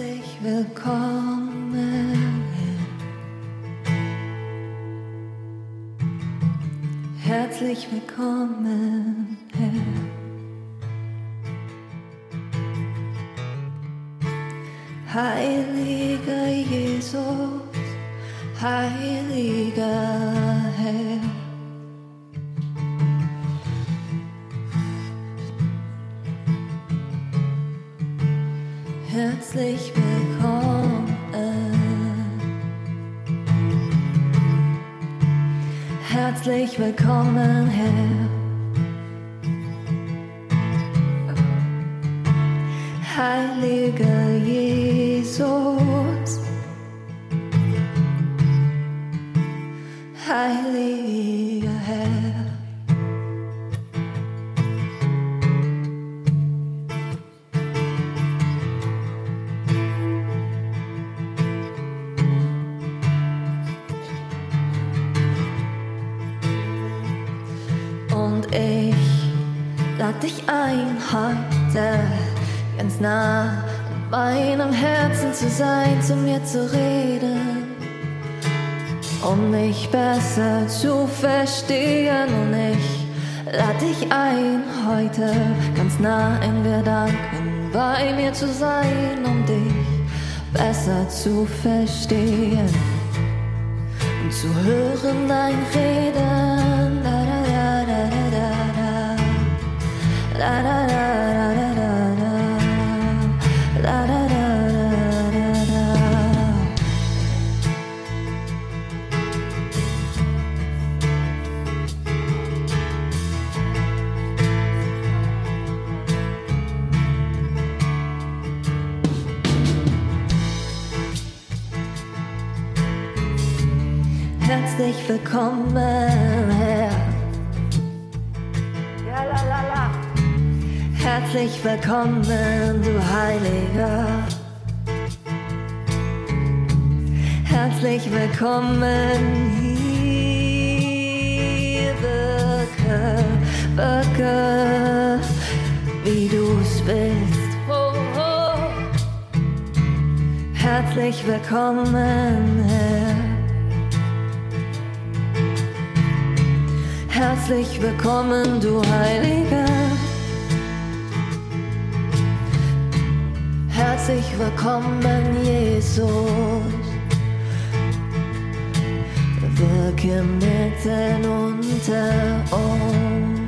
Herzlich willkommen. Herzlich willkommen, were common. Zu reden, um mich besser zu verstehen. Und ich lad dich ein, heute ganz nah in Gedanken bei mir zu sein, um dich besser zu verstehen und zu hören dein Reden. Da, da, da, da, da, da, da, da, da, herzlich willkommen. Herr. Ja, la, la, la. Herzlich willkommen, du Heiliger. Herzlich willkommen hier, Birke, Birke, wie du's bist. Ho, ho. Herzlich willkommen, Herr. herzlich willkommen, du Heiliger. Herzlich willkommen, Jesus. Wirke mitten unter uns.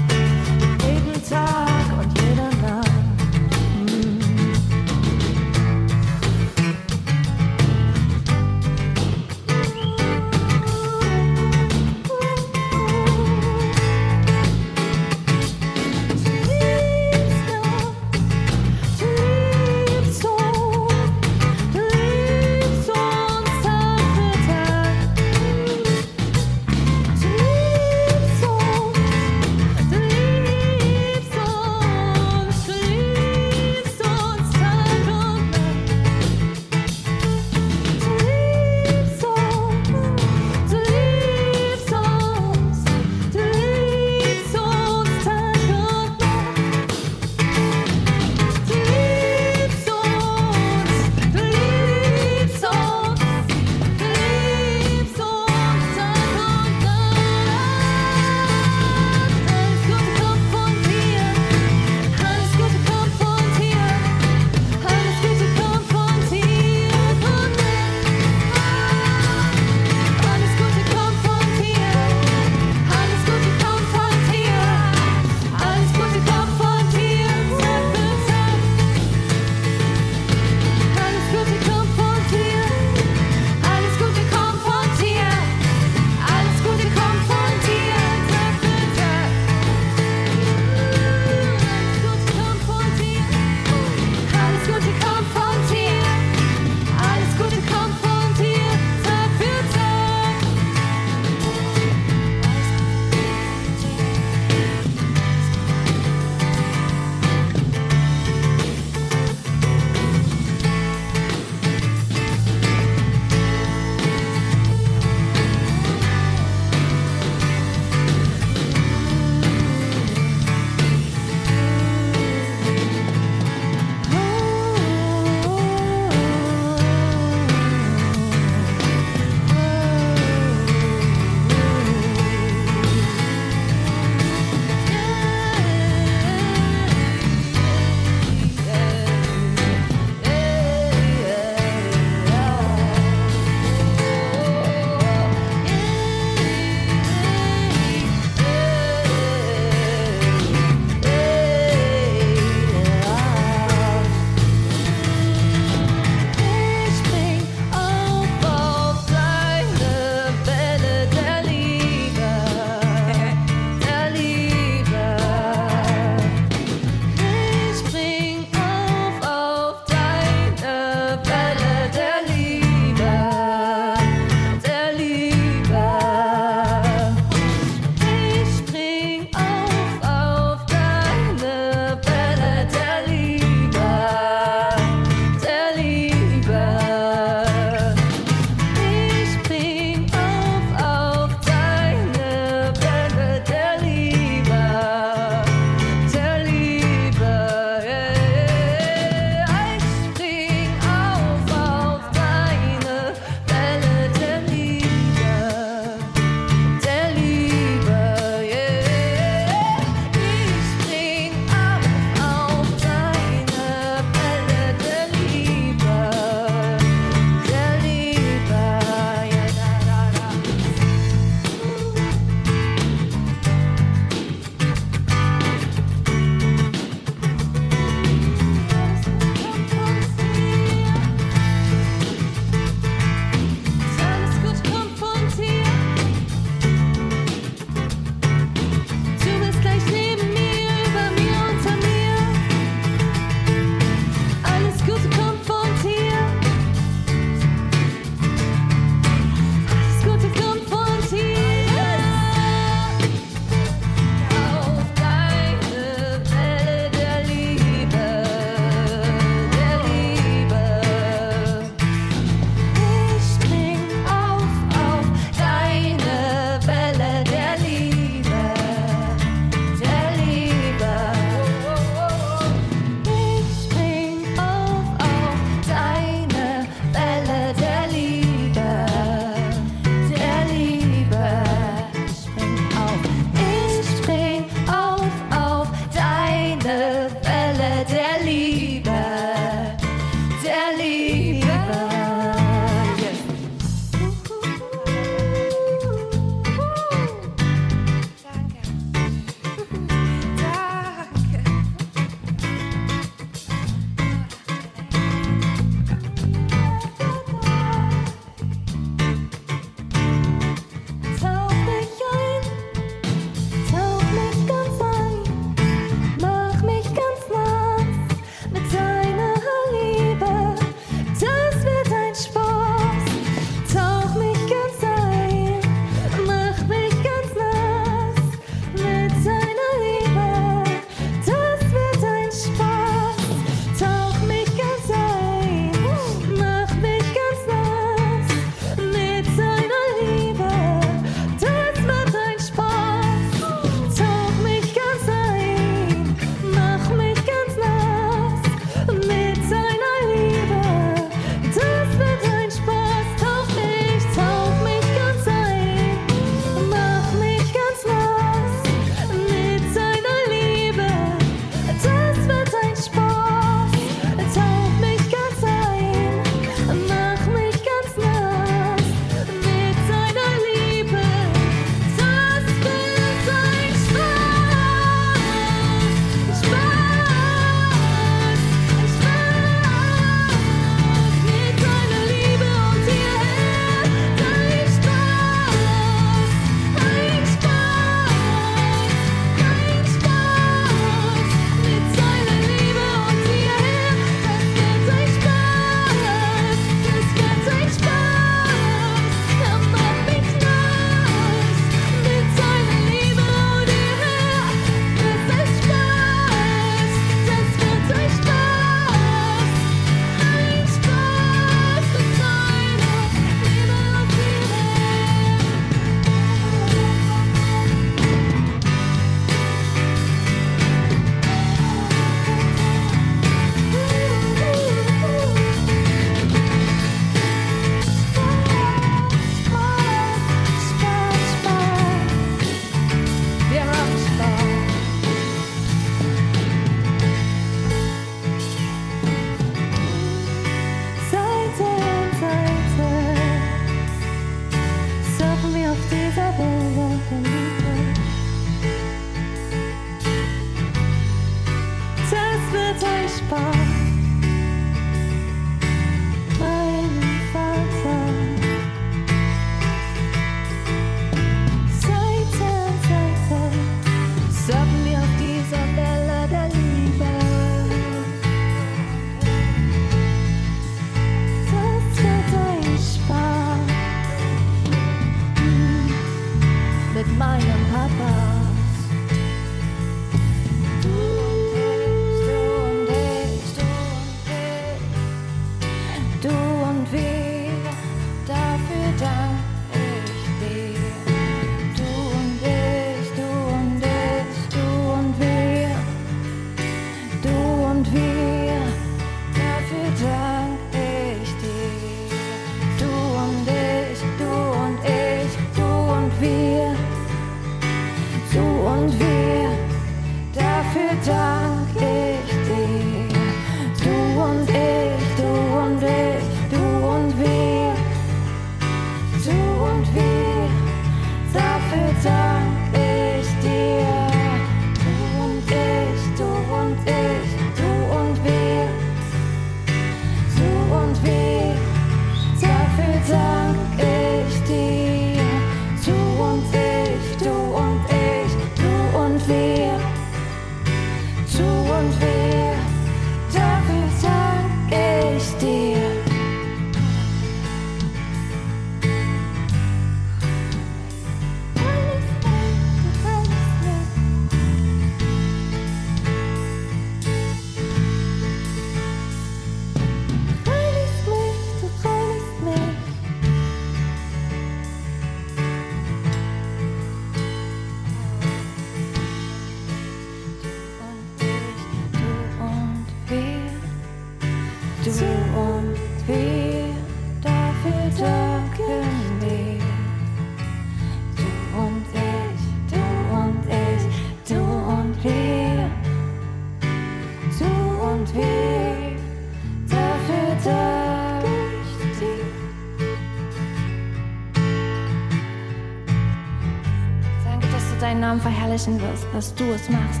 Verherrlichen wirst, dass du es machst.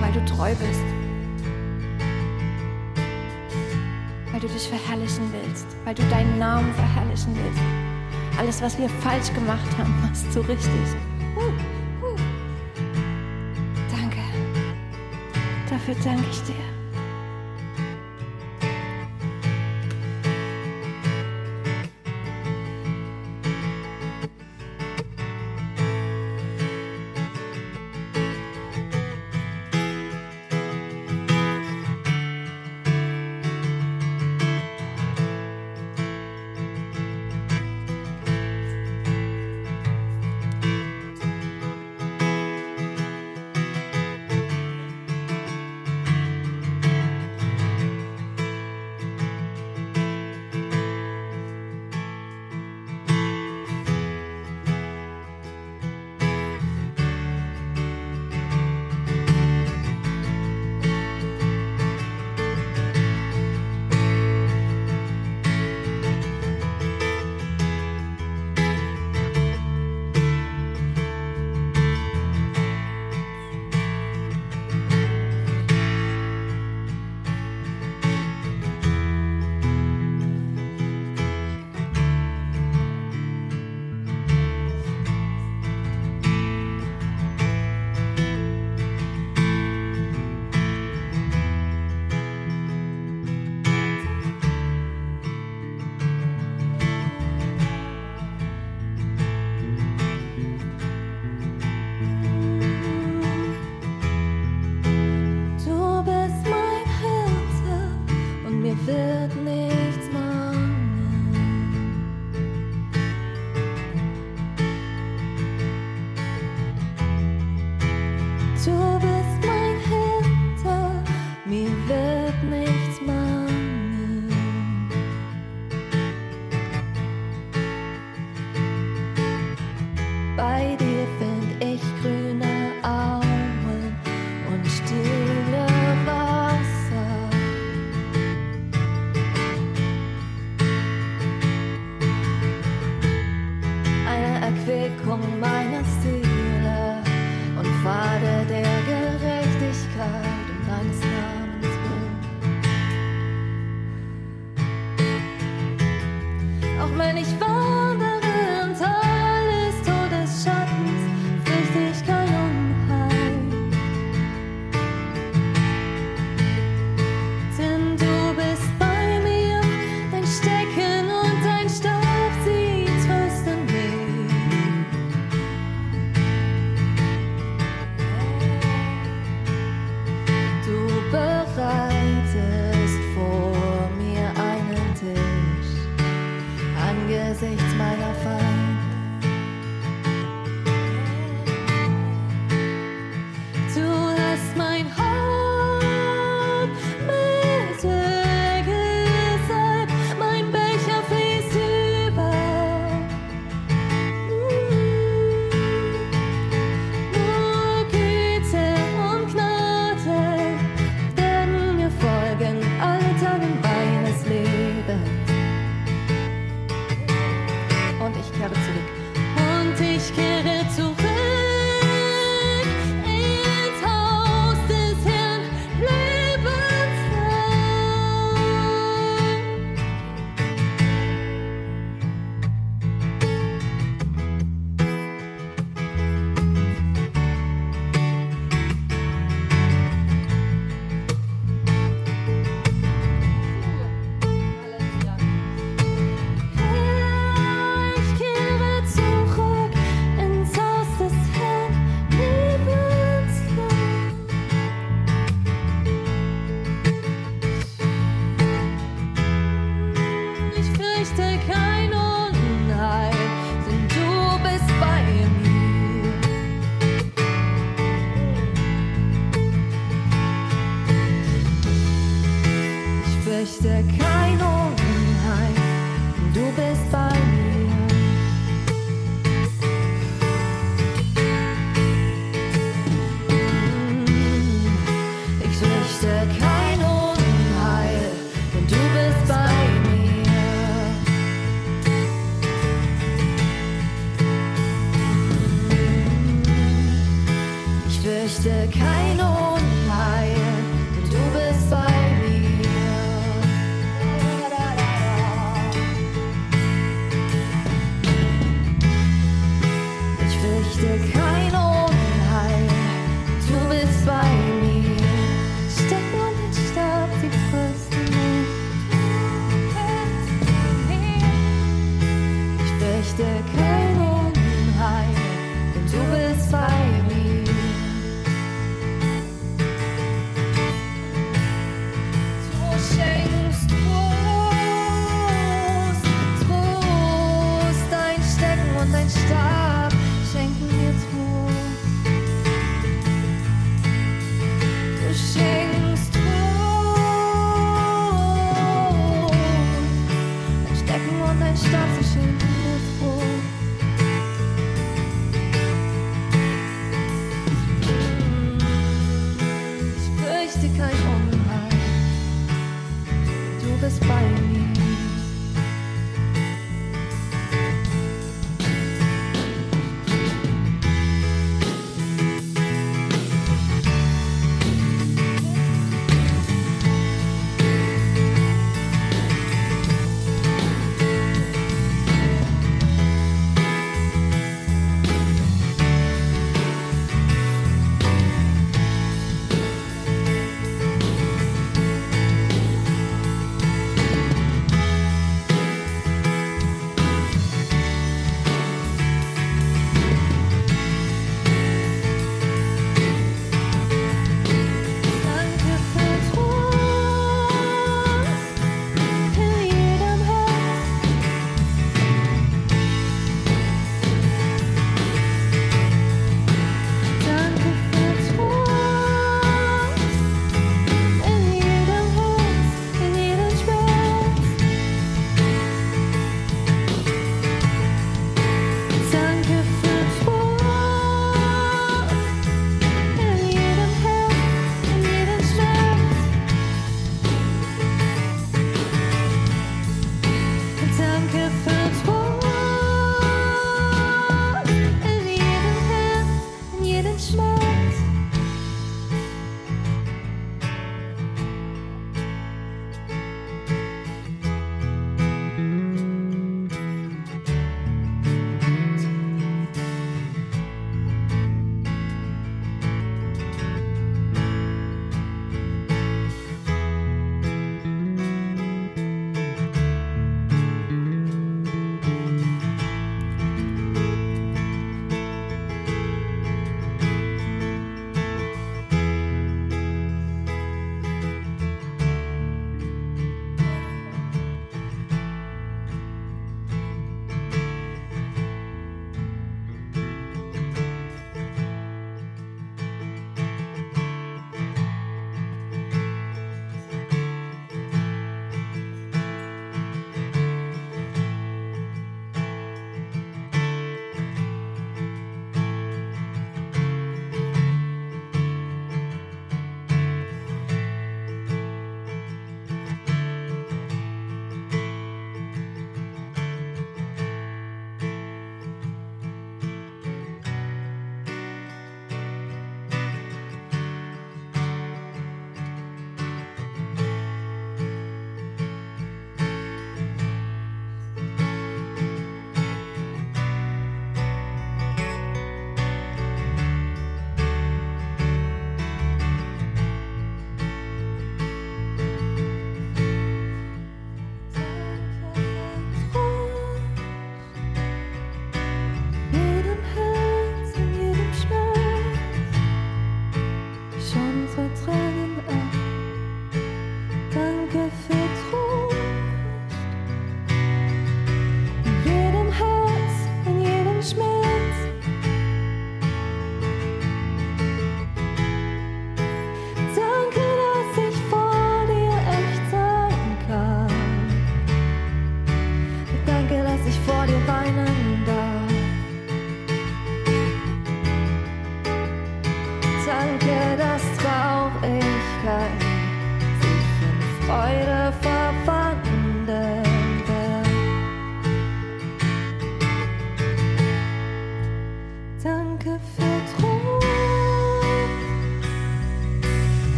Weil du treu bist. Weil du dich verherrlichen willst. Weil du deinen Namen verherrlichen willst. Alles, was wir falsch gemacht haben, machst du richtig. Danke. Dafür danke ich dir.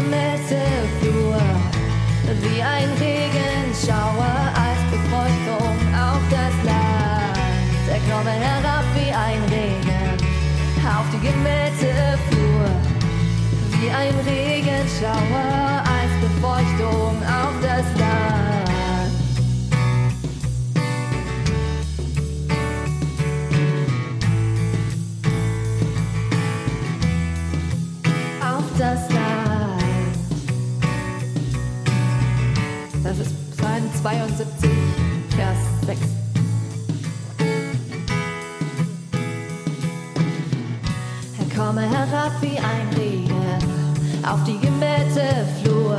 Gemähte Flur, wie ein Regenschauer als Befeuchtung auf das Land. Er komme herab wie ein Regen auf die gemähte Flur, wie ein Regenschauer als Befeuchtung auf das Land. Herab wie ein Regen auf die gemähte Flur,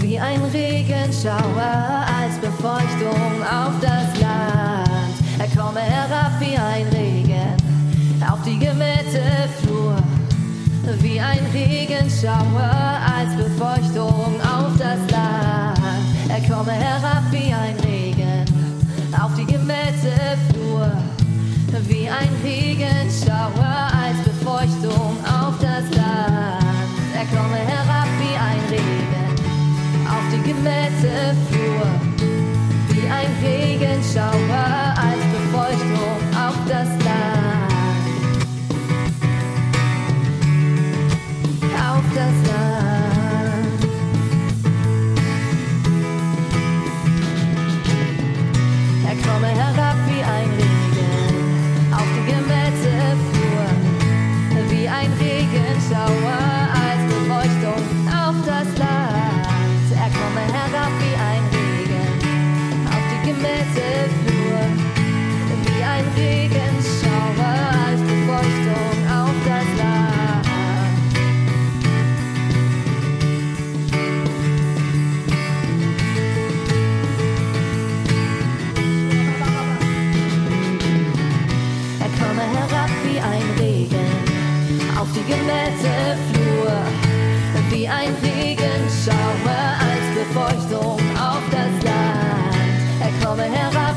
wie ein Regenschauer als Befeuchtung auf das Land. Er komme herab wie ein Regen auf die gemähte Flur, wie ein Regenschauer als Befeuchtung auf das Land. Er komme herab wie ein Regen auf die gemähte Flur, wie ein Regenschauer als Befeuchtung auf das Land. Er komme herab wie ein Regen auf die gemähte Flur, wie ein Regenschauer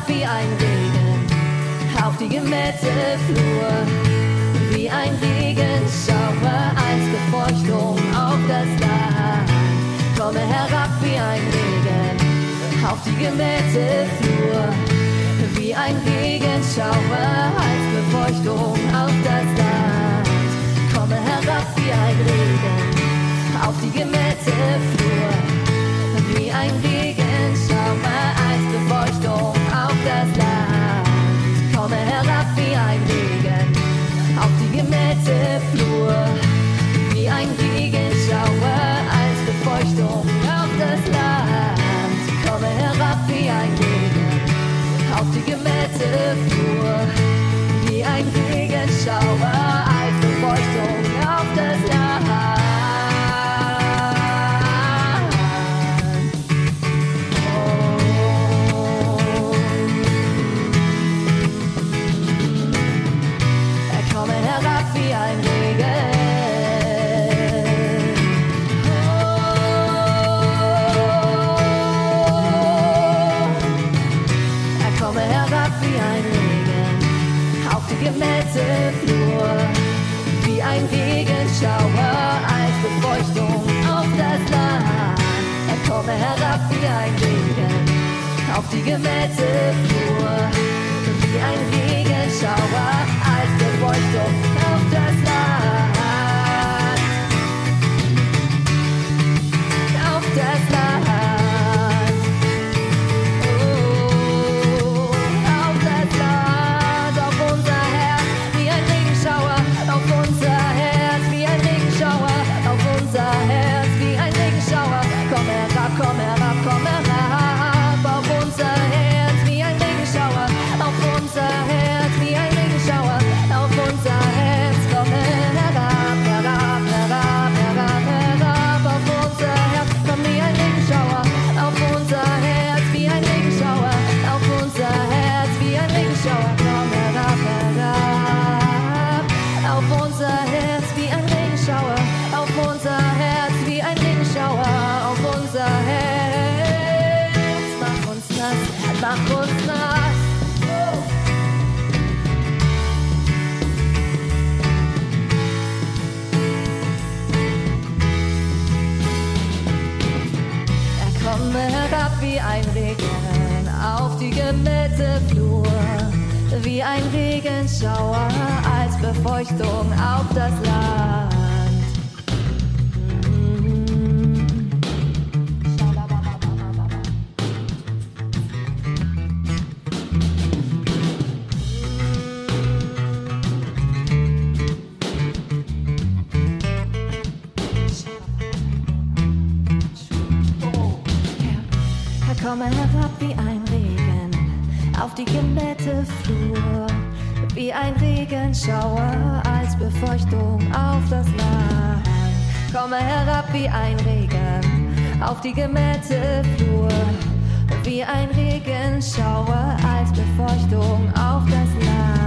wie ein Regen auf die gemähte Flur, wie ein Regenschauer als Befeuchtung auf das Land. Komme herab wie ein Regen auf die gemähte Flur, wie ein Regenschauer als Befeuchtung auf das Land. Komme herab wie ein Regen auf die gemähte Flur, wie ein auf das Land. Komme herab wie ein Regen auf die gemähte Flur, gemähte Flur. Sonne herab wie ein Regen auf die gemähte Flur, wie ein Regenschauer als Befeuchtung auf das Land. wie ein Regen auf die gemähte Flur, wie ein Regenschauer als Befeuchtung auf das Land. Komme herab wie ein Regen auf die gemähte Flur, wie ein Regenschauer als Befeuchtung auf das Land.